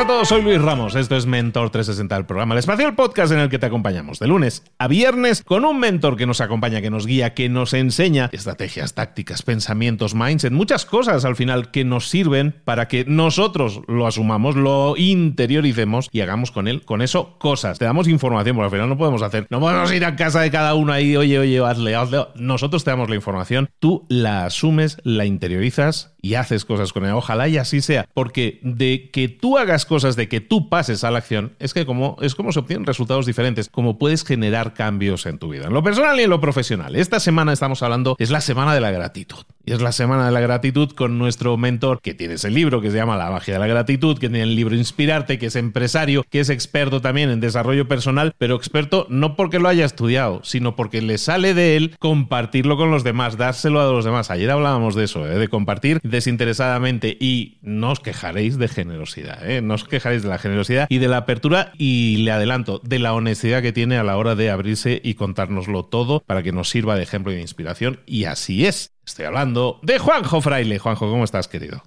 Buenas a todos, soy Luis Ramos. Esto es Mentor 360, el programa, el espacio, el podcast en el que te acompañamos de lunes a viernes con un mentor que nos acompaña, que nos guía, que nos enseña estrategias, tácticas, pensamientos, mindset, muchas cosas al final que nos sirven para que nosotros lo asumamos, lo interioricemos y hagamos con él, con eso, cosas. Te damos información, porque al final no podemos hacer, no podemos ir a casa de cada uno ahí, oye, oye, hazle, hazle. Nosotros te damos la información, tú la asumes, la interiorizas y haces cosas con ella. Ojalá y así sea, porque de que tú hagas cosas, de que tú pases a la acción, es que como es como se obtienen resultados diferentes, como puedes generar cambios en tu vida, en lo personal y en lo profesional. Esta semana estamos hablando, es la semana de la gratitud. Y es la semana de la gratitud con nuestro mentor, que tiene ese libro que se llama La magia de la gratitud, que tiene el libro Inspirarte, que es empresario, que es experto también en desarrollo personal, pero experto no porque lo haya estudiado, sino porque le sale de él compartirlo con los demás, dárselo a los demás. Ayer hablábamos de eso, ¿eh? de compartir desinteresadamente y no os quejaréis de generosidad, ¿eh? no os quejaréis de la generosidad y de la apertura y le adelanto, de la honestidad que tiene a la hora de abrirse y contárnoslo todo para que nos sirva de ejemplo y de inspiración. Y así es. Estoy hablando de Juanjo Fraile. Juanjo, ¿cómo estás, querido?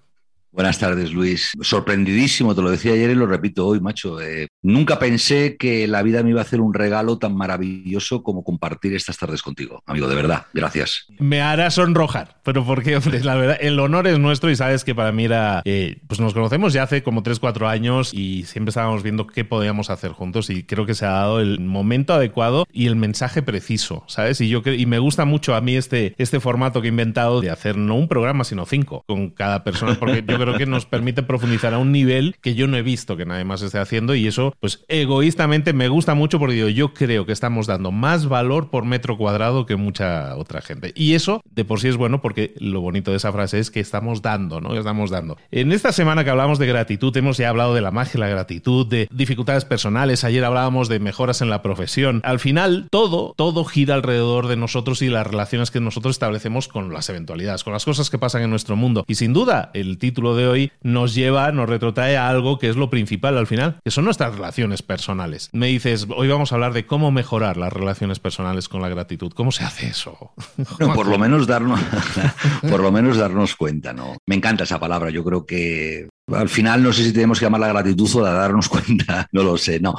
Buenas tardes, Luis. Sorprendidísimo, te lo decía ayer y lo repito hoy, macho. Eh, nunca pensé que la vida me iba a hacer un regalo tan maravilloso como compartir estas tardes contigo, amigo, de verdad. Gracias. Me hará sonrojar, pero porque, hombre, la verdad, el honor es nuestro y sabes que para mí era. Eh, pues nos conocemos ya hace como 3, 4 años y siempre estábamos viendo qué podíamos hacer juntos y creo que se ha dado el momento adecuado y el mensaje preciso, ¿sabes? Y yo y me gusta mucho a mí este, este formato que he inventado de hacer no un programa, sino cinco con cada persona, porque yo creo que nos permite profundizar a un nivel que yo no he visto que nadie más esté haciendo y eso, pues egoístamente me gusta mucho porque yo creo que estamos dando más valor por metro cuadrado que mucha otra gente. Y eso de por sí es bueno porque lo bonito de esa frase es que estamos dando, ¿no? Estamos dando. En esta semana que hablamos de gratitud, hemos ya hablado de la magia, la gratitud, de dificultades personales, ayer hablábamos de mejoras en la profesión. Al final, todo, todo gira alrededor de nosotros y las relaciones que nosotros establecemos con las eventualidades, con las cosas que pasan en nuestro mundo. Y sin duda, el título de hoy nos lleva, nos retrotrae a algo que es lo principal al final, que son nuestras relaciones personales. Me dices, hoy vamos a hablar de cómo mejorar las relaciones personales con la gratitud. ¿Cómo se hace eso? por lo menos darnos, por lo menos darnos cuenta, ¿no? Me encanta esa palabra. Yo creo que al final no sé si tenemos que llamar la gratitud o la darnos cuenta, no lo sé, no.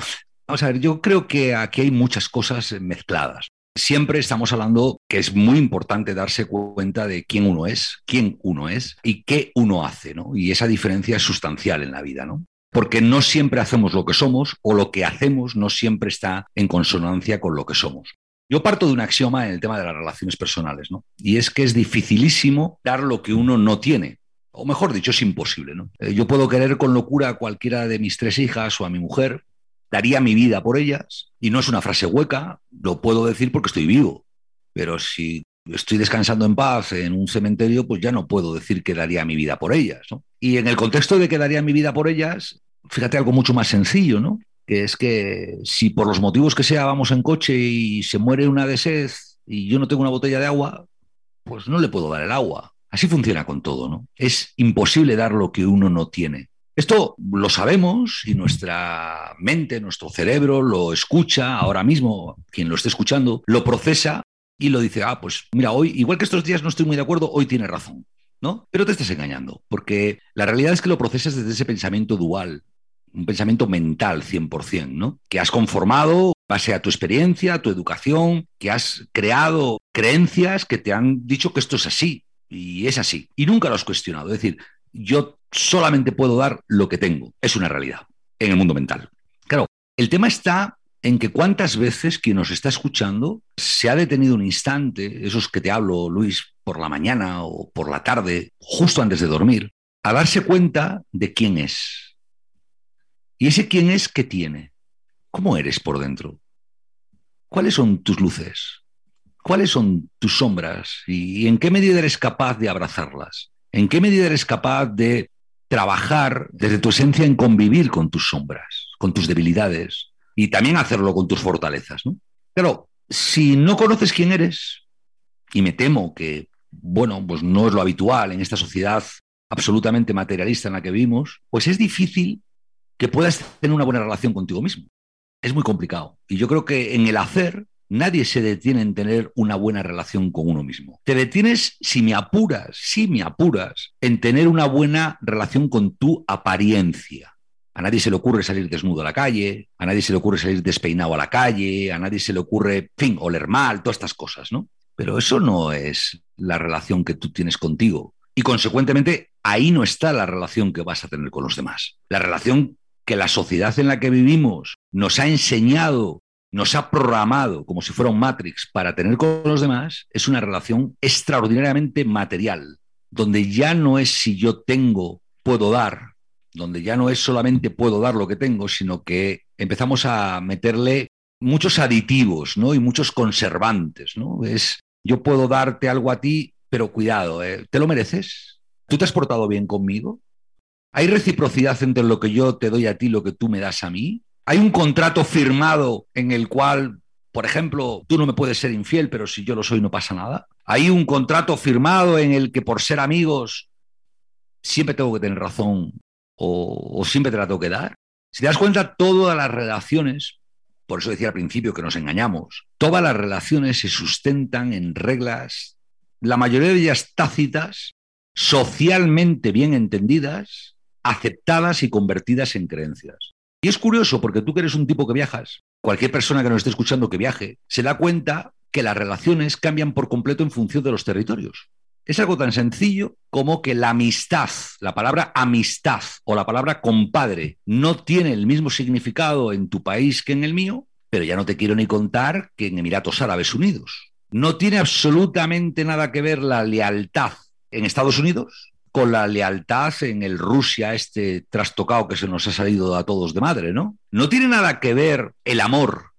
Vamos a ver, yo creo que aquí hay muchas cosas mezcladas. Siempre estamos hablando que es muy importante darse cuenta de quién uno es, quién uno es y qué uno hace, ¿no? Y esa diferencia es sustancial en la vida, ¿no? Porque no siempre hacemos lo que somos o lo que hacemos no siempre está en consonancia con lo que somos. Yo parto de un axioma en el tema de las relaciones personales, ¿no? Y es que es dificilísimo dar lo que uno no tiene. O mejor dicho, es imposible, ¿no? Eh, yo puedo querer con locura a cualquiera de mis tres hijas o a mi mujer, daría mi vida por ellas, y no es una frase hueca, lo puedo decir porque estoy vivo. Pero si estoy descansando en paz en un cementerio, pues ya no puedo decir que daría mi vida por ellas. Y en el contexto de que daría mi vida por ellas, fíjate algo mucho más sencillo, ¿no? Que es que si por los motivos que sea vamos en coche y se muere una de sed y yo no tengo una botella de agua, pues no le puedo dar el agua. Así funciona con todo, ¿no? Es imposible dar lo que uno no tiene. Esto lo sabemos y nuestra mente, nuestro cerebro lo escucha ahora mismo, quien lo esté escuchando, lo procesa y lo dice, ah, pues mira, hoy, igual que estos días no estoy muy de acuerdo, hoy tiene razón, ¿no? Pero te estás engañando, porque la realidad es que lo procesas desde ese pensamiento dual, un pensamiento mental 100%, ¿no? Que has conformado base a tu experiencia, a tu educación, que has creado creencias que te han dicho que esto es así y es así. Y nunca lo has cuestionado. Es decir, yo solamente puedo dar lo que tengo. Es una realidad en el mundo mental. Claro, el tema está en que cuántas veces quien nos está escuchando se ha detenido un instante, esos que te hablo, Luis, por la mañana o por la tarde, justo antes de dormir, a darse cuenta de quién es. Y ese quién es que tiene. ¿Cómo eres por dentro? ¿Cuáles son tus luces? ¿Cuáles son tus sombras? ¿Y en qué medida eres capaz de abrazarlas? ¿En qué medida eres capaz de trabajar desde tu esencia en convivir con tus sombras, con tus debilidades, y también hacerlo con tus fortalezas. ¿no? Pero si no conoces quién eres, y me temo que, bueno, pues no es lo habitual en esta sociedad absolutamente materialista en la que vivimos, pues es difícil que puedas tener una buena relación contigo mismo. Es muy complicado. Y yo creo que en el hacer nadie se detiene en tener una buena relación con uno mismo. Te detienes, si me apuras, si me apuras, en tener una buena relación con tu apariencia. A nadie se le ocurre salir desnudo a la calle, a nadie se le ocurre salir despeinado a la calle, a nadie se le ocurre, fin, oler mal, todas estas cosas, ¿no? Pero eso no es la relación que tú tienes contigo. Y consecuentemente, ahí no está la relación que vas a tener con los demás. La relación que la sociedad en la que vivimos nos ha enseñado, nos ha programado como si fuera un Matrix para tener con los demás, es una relación extraordinariamente material, donde ya no es si yo tengo, puedo dar, donde ya no es solamente puedo dar lo que tengo, sino que empezamos a meterle muchos aditivos ¿no? y muchos conservantes. ¿no? Es, yo puedo darte algo a ti, pero cuidado, ¿eh? ¿te lo mereces? ¿Tú te has portado bien conmigo? ¿Hay reciprocidad entre lo que yo te doy a ti y lo que tú me das a mí? ¿Hay un contrato firmado en el cual, por ejemplo, tú no me puedes ser infiel, pero si yo lo soy no pasa nada? ¿Hay un contrato firmado en el que por ser amigos siempre tengo que tener razón o, siempre te la tengo que dar. Si te das cuenta, todas las relaciones, por eso decía al principio que nos engañamos, todas las relaciones se sustentan en reglas, la mayoría de ellas tácitas, socialmente bien entendidas, aceptadas y convertidas en creencias. Y es curioso porque tú que eres un tipo que viajas, cualquier persona que nos esté escuchando que viaje, se da cuenta que las relaciones cambian por completo en función de los territorios. Es algo tan sencillo como que la amistad, la palabra amistad o la palabra compadre no tiene el mismo significado en tu país que en el mío, pero ya no te quiero ni contar que en Emiratos Árabes Unidos. No tiene absolutamente nada que ver la lealtad en Estados Unidos con la lealtad en el Rusia, este trastocado que se nos ha salido a todos de madre, ¿no? No tiene nada que ver el amor,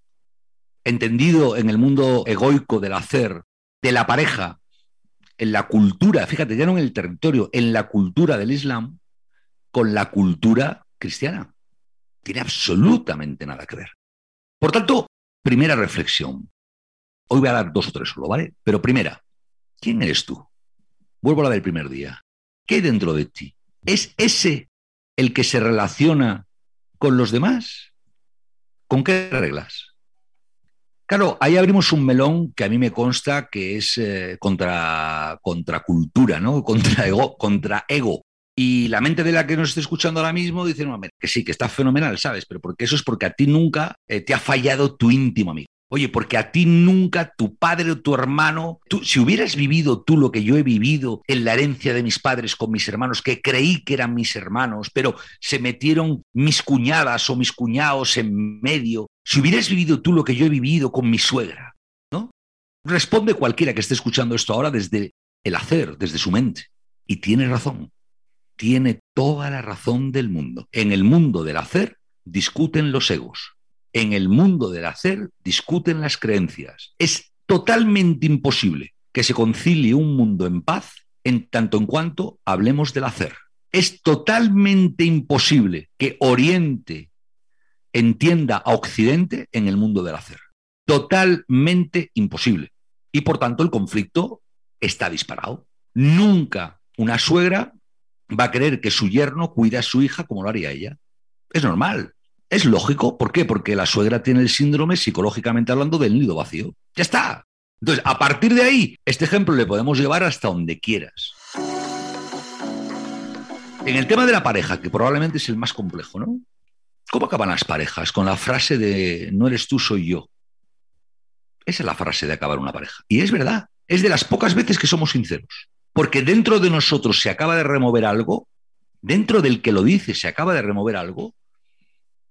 entendido en el mundo egoico del hacer, de la pareja, en la cultura, fíjate, ya no en el territorio, en la cultura del Islam, con la cultura cristiana. Tiene absolutamente nada que ver. Por tanto, primera reflexión. Hoy voy a dar dos o tres solo, ¿vale? Pero primera, ¿quién eres tú? Vuelvo a la del primer día. ¿Qué hay dentro de ti? ¿Es ese el que se relaciona con los demás? ¿Con qué reglas? Claro, ahí abrimos un melón que a mí me consta que es eh, contra, contra cultura, ¿no? Contra ego, contra ego. Y la mente de la que nos esté escuchando ahora mismo dice, no, que sí, que está fenomenal, ¿sabes? Pero porque eso es porque a ti nunca eh, te ha fallado tu íntimo amigo. Oye, porque a ti nunca tu padre o tu hermano, tú, si hubieras vivido tú lo que yo he vivido en la herencia de mis padres con mis hermanos, que creí que eran mis hermanos, pero se metieron mis cuñadas o mis cuñados en medio, si hubieras vivido tú lo que yo he vivido con mi suegra, ¿no? Responde cualquiera que esté escuchando esto ahora desde el hacer, desde su mente. Y tiene razón. tiene toda la razón del mundo. En el mundo del hacer discuten los egos. En el mundo del hacer discuten las creencias. Es totalmente imposible que se concilie un mundo en paz en tanto en cuanto hablemos del hacer. Es totalmente imposible que Oriente entienda a Occidente en el mundo del hacer. Totalmente imposible. Y por tanto el conflicto está disparado. Nunca una suegra va a querer que su yerno cuide a su hija como lo haría ella. Es normal. Es lógico. ¿Por qué? Porque la suegra tiene el síndrome, psicológicamente hablando, del nido vacío. Ya está. Entonces, a partir de ahí, este ejemplo le podemos llevar hasta donde quieras. En el tema de la pareja, que probablemente es el más complejo, ¿no? ¿Cómo acaban las parejas? Con la frase de no eres tú, soy yo. Esa es la frase de acabar una pareja. Y es verdad. Es de las pocas veces que somos sinceros porque dentro de nosotros se acaba de remover algo, dentro del que lo dice se acaba de remover algo,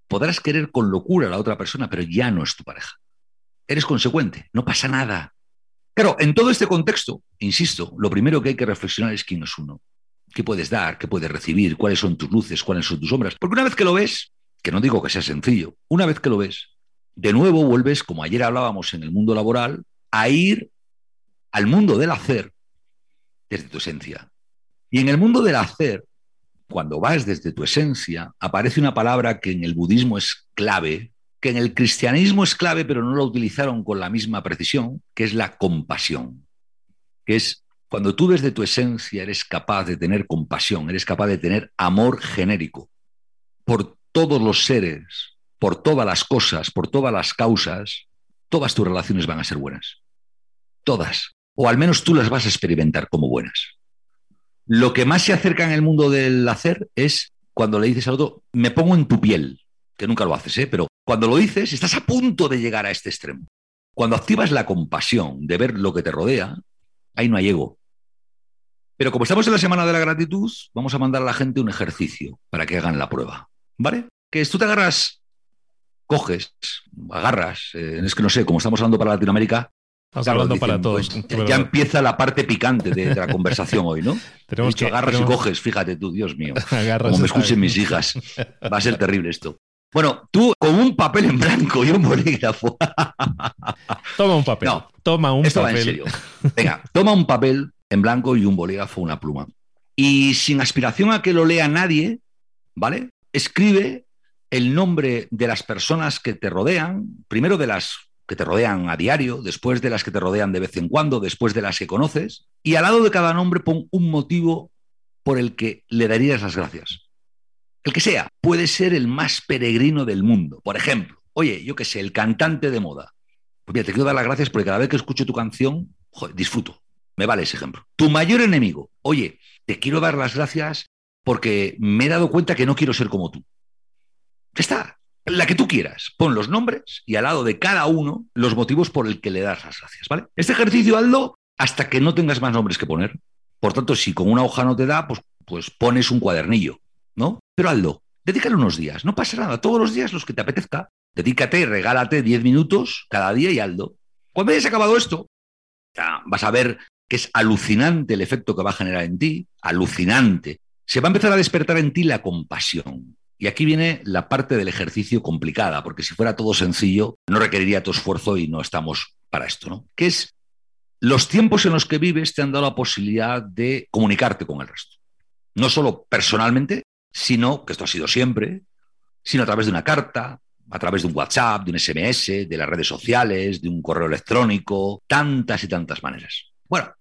podrás querer con locura a la otra persona, pero ya no es tu pareja. Eres consecuente, no pasa nada. Claro, en todo este contexto, insisto, lo primero que hay que reflexionar es quién es uno. ¿Qué puedes dar? ¿Qué puedes recibir? ¿Cuáles son tus luces? ¿Cuáles son tus sombras? Porque una vez que lo ves, que no digo que sea sencillo, una vez que lo ves, de nuevo vuelves, como ayer hablábamos en el mundo laboral, a ir al mundo del hacer desde tu esencia. Y en el mundo del hacer, cuando vas desde tu esencia, aparece una palabra que en el budismo es clave, que en el cristianismo es clave, pero no lo utilizaron con la misma precisión, que es la compasión. Que es cuando tú desde tu esencia eres capaz de tener compasión, eres capaz de tener amor genérico por todos los seres, por todas las cosas, por todas las causas, todas tus relaciones van a ser buenas. Todas o al menos tú las vas a experimentar como buenas. Lo que más se acerca en el mundo del hacer es cuando le dices al otro, me pongo en tu piel, que nunca lo haces, ¿eh? pero cuando lo dices, estás a punto de llegar a este extremo. Cuando activas la compasión de ver lo que te rodea, ahí no hay ego. Pero como estamos en la semana de la gratitud, vamos a mandar a la gente un ejercicio para que hagan la prueba. ¿Vale? Que tú te agarras, coges, agarras, eh, es que no sé, como estamos hablando para Latinoamérica, Estamos hablando para todos. Pues, ya empieza la parte picante de, la conversación hoy, ¿no? Tenemos que, agarras y coges, fíjate tú, Dios mío. como me escuchen mis hijas. Va a ser terrible esto. Bueno, tú con un papel en blanco y un bolígrafo. toma un papel. toma un esto papel. Va en serio. Venga, toma un papel en blanco y un bolígrafo, una pluma. Y sin aspiración a que lo lea nadie, ¿vale? Escribe el nombre de las personas que te rodean, primero de las que te rodean a diario, después de las que te rodean de vez en cuando, después de las que conoces, y al lado de cada nombre pon un motivo por el que le darías las gracias. El que sea, puede ser el más peregrino del mundo. Por ejemplo, oye, yo qué sé, el cantante de moda. Pues mira, te quiero dar las gracias porque cada vez que escucho tu canción, disfruto. Me vale ese ejemplo. Tu mayor enemigo. Oye, te quiero dar las gracias porque me he dado cuenta que no quiero ser como tú. Ya está la que tú quieras. Pon los nombres y al lado de cada uno los motivos por el que le das las gracias, ¿vale? Este ejercicio hazlo hasta que no tengas más nombres que poner. Por tanto, si con una hoja no te da, pues, pues pones un cuadernillo, ¿no? Pero hazlo. Dedícale unos días. No pasa nada. Todos los días los que te apetezca. Dedícate, regálate 10 minutos cada día y hazlo. Cuando hayas acabado esto, vas a ver que es alucinante el efecto que va a generar en ti. Alucinante. Se va a empezar a despertar en ti la compasión. Y aquí viene la parte del ejercicio complicada, porque si fuera todo sencillo, no requeriría tu esfuerzo y no estamos para esto, ¿no? Que es los tiempos en los que vives te han dado la posibilidad de comunicarte con el resto. No solo personalmente, sino, que esto ha sido siempre, sino a través de una carta, a través de un WhatsApp, de un SMS, de las redes sociales, de un correo electrónico, tantas y tantas maneras. Bueno,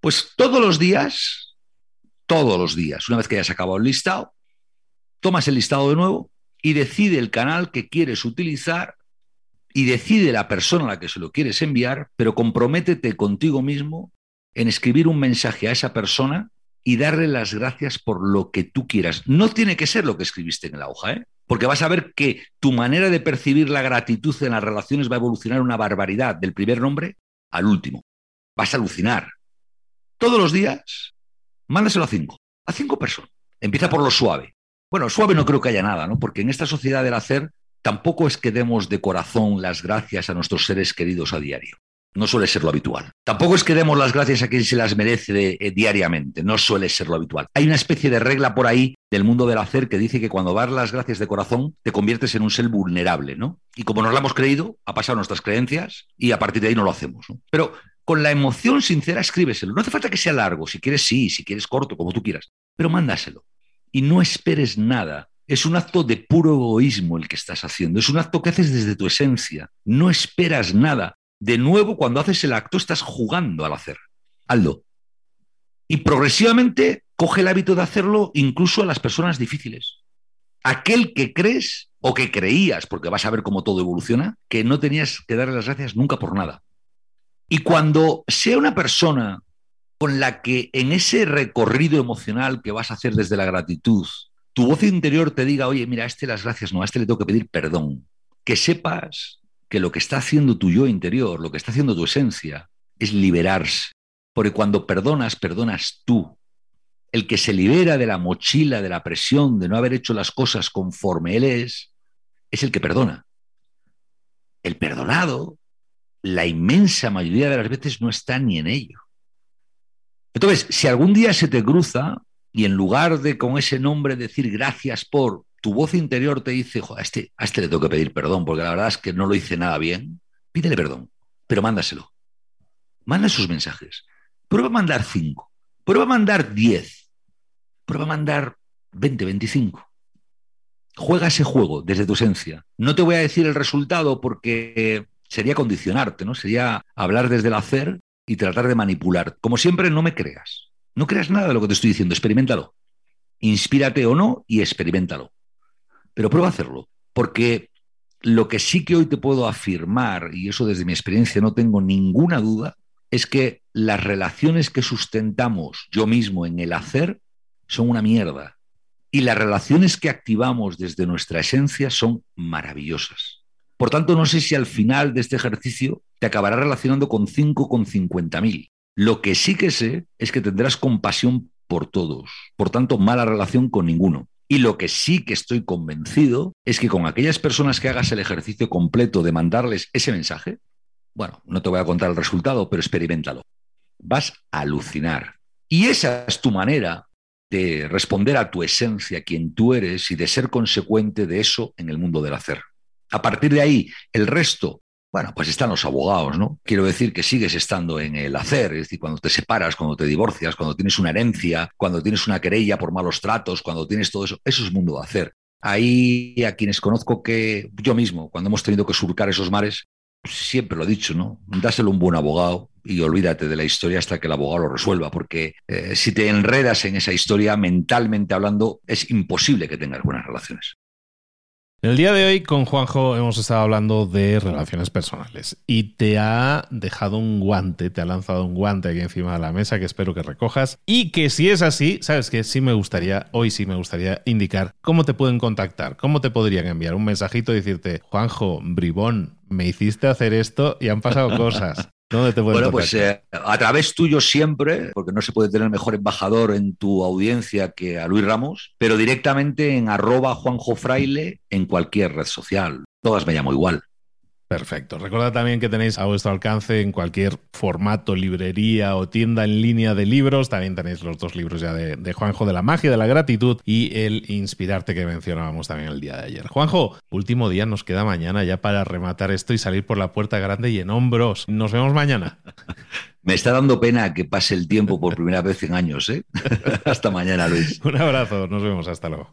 pues todos los días, todos los días, una vez que hayas acabado el listado, tomas el listado de nuevo y decide el canal que quieres utilizar y decide la persona a la que se lo quieres enviar, pero comprométete contigo mismo en escribir un mensaje a esa persona y darle las gracias por lo que tú quieras. No tiene que ser lo que escribiste en la hoja, ¿eh? porque vas a ver que tu manera de percibir la gratitud en las relaciones va a evolucionar una barbaridad del primer nombre al último. Vas a alucinar. Todos los días, mándaselo a cinco, a cinco personas. Empieza por lo suave. Bueno, suave no creo que haya nada, ¿no? Porque en esta sociedad del hacer tampoco es que demos de corazón las gracias a nuestros seres queridos a diario. No suele ser lo habitual. Tampoco es que demos las gracias a quien se las merece eh, diariamente. No suele ser lo habitual. Hay una especie de regla por ahí del mundo del hacer que dice que cuando das las gracias de corazón te conviertes en un ser vulnerable, ¿no? Y como nos lo hemos creído, ha pasado nuestras creencias y a partir de ahí no lo hacemos. Pero con la emoción sincera escríbeselo. No hace falta que sea largo. Si quieres, sí. Si quieres, corto, como tú quieras. Pero mándaselo. Y no esperes nada es un acto de puro egoísmo el que estás haciendo. Es un acto que haces desde tu esencia. No esperas nada. De nuevo, cuando haces el acto, estás jugando al hacer. Aldo. Y progresivamente coge el hábito de hacerlo incluso a las personas difíciles. Aquel que crees o que creías, porque vas a ver cómo todo evoluciona, que no tenías que darle las gracias nunca por nada. Y cuando sea una persona con la que en ese recorrido emocional que vas a hacer desde la gratitud, tu voz interior te diga, oye, mira, a este las gracias no, a este le tengo que pedir perdón. Que sepas que lo que está haciendo tu yo interior, lo que está haciendo tu esencia, es liberarse. Porque cuando perdonas, perdonas tú. El que se libera de la mochila, de la presión, de no haber hecho las cosas conforme él es, es el que perdona. El perdonado, la inmensa mayoría de las veces no está ni en ello. Entonces, si algún día se te cruza y en lugar de con ese nombre decir gracias por, tu voz interior te dice, a, este, a este le tengo que pedir perdón porque la verdad es que no lo hice nada bien, pídele perdón, pero mándaselo. Manda sus mensajes. Prueba a mandar cinco, prueba a mandar diez, prueba a mandar 20, 25. Juega ese juego desde tu esencia. No te voy a decir el resultado porque sería condicionarte, ¿no? Sería hablar desde el hacer y tratar de manipular. Como siempre, no me creas. No creas nada de lo que te estoy diciendo, experimentalo. Inspírate o no y experimentalo. Pero prueba a hacerlo, porque lo que sí que hoy te puedo afirmar, y eso desde mi experiencia no tengo ninguna duda, es que las relaciones que sustentamos yo mismo en el hacer son una mierda. Y las relaciones que activamos desde nuestra esencia son maravillosas. Por tanto, no sé si al final de este ejercicio te acabarás relacionando con 5 con 50 mil. Lo que sí que sé es que tendrás compasión por todos, por tanto, mala relación con ninguno. Y lo que sí que estoy convencido es que con aquellas personas que hagas el ejercicio completo de mandarles ese mensaje, bueno, no te voy a contar el resultado, pero experimentalo. Vas a alucinar. Y esa es tu manera de responder a tu esencia, quien tú eres, y de ser consecuente de eso en el mundo del hacer. A partir de ahí, el resto bueno, pues están los abogados, ¿no? Quiero decir que sigues estando en el hacer, es decir, cuando te separas, cuando te divorcias, cuando tienes una herencia, cuando tienes una querella por malos tratos, cuando tienes todo eso, eso es mundo de hacer. Ahí a quienes conozco que yo mismo, cuando hemos tenido que surcar esos mares, siempre lo he dicho, ¿no? Dáselo un buen abogado y olvídate de la historia hasta que el abogado lo resuelva, porque eh, si te enredas en esa historia, mentalmente hablando, es imposible que tengas buenas relaciones. El día de hoy con Juanjo hemos estado hablando de relaciones personales y te ha dejado un guante, te ha lanzado un guante aquí encima de la mesa que espero que recojas y que si es así, sabes que sí me gustaría, hoy sí me gustaría indicar cómo te pueden contactar, cómo te podrían enviar un mensajito y decirte, Juanjo, bribón, me hiciste hacer esto y han pasado cosas. ¿Dónde te bueno, pues eh, a través tuyo siempre, porque no se puede tener mejor embajador en tu audiencia que a Luis Ramos, pero directamente en arroba Juanjo Fraile en cualquier red social. Todas me llamo igual. Perfecto. Recordad también que tenéis a vuestro alcance en cualquier formato, librería o tienda en línea de libros. También tenéis los dos libros ya de, Juanjo, de la magia de la gratitud y el inspirarte que mencionábamos también el día de ayer. Juanjo, último día, nos queda mañana ya para rematar esto y salir por la puerta grande y en hombros. Nos vemos mañana. Me está dando pena que pase el tiempo por primera vez en años. ¿eh? hasta mañana, Luis. Un abrazo, nos vemos, hasta luego.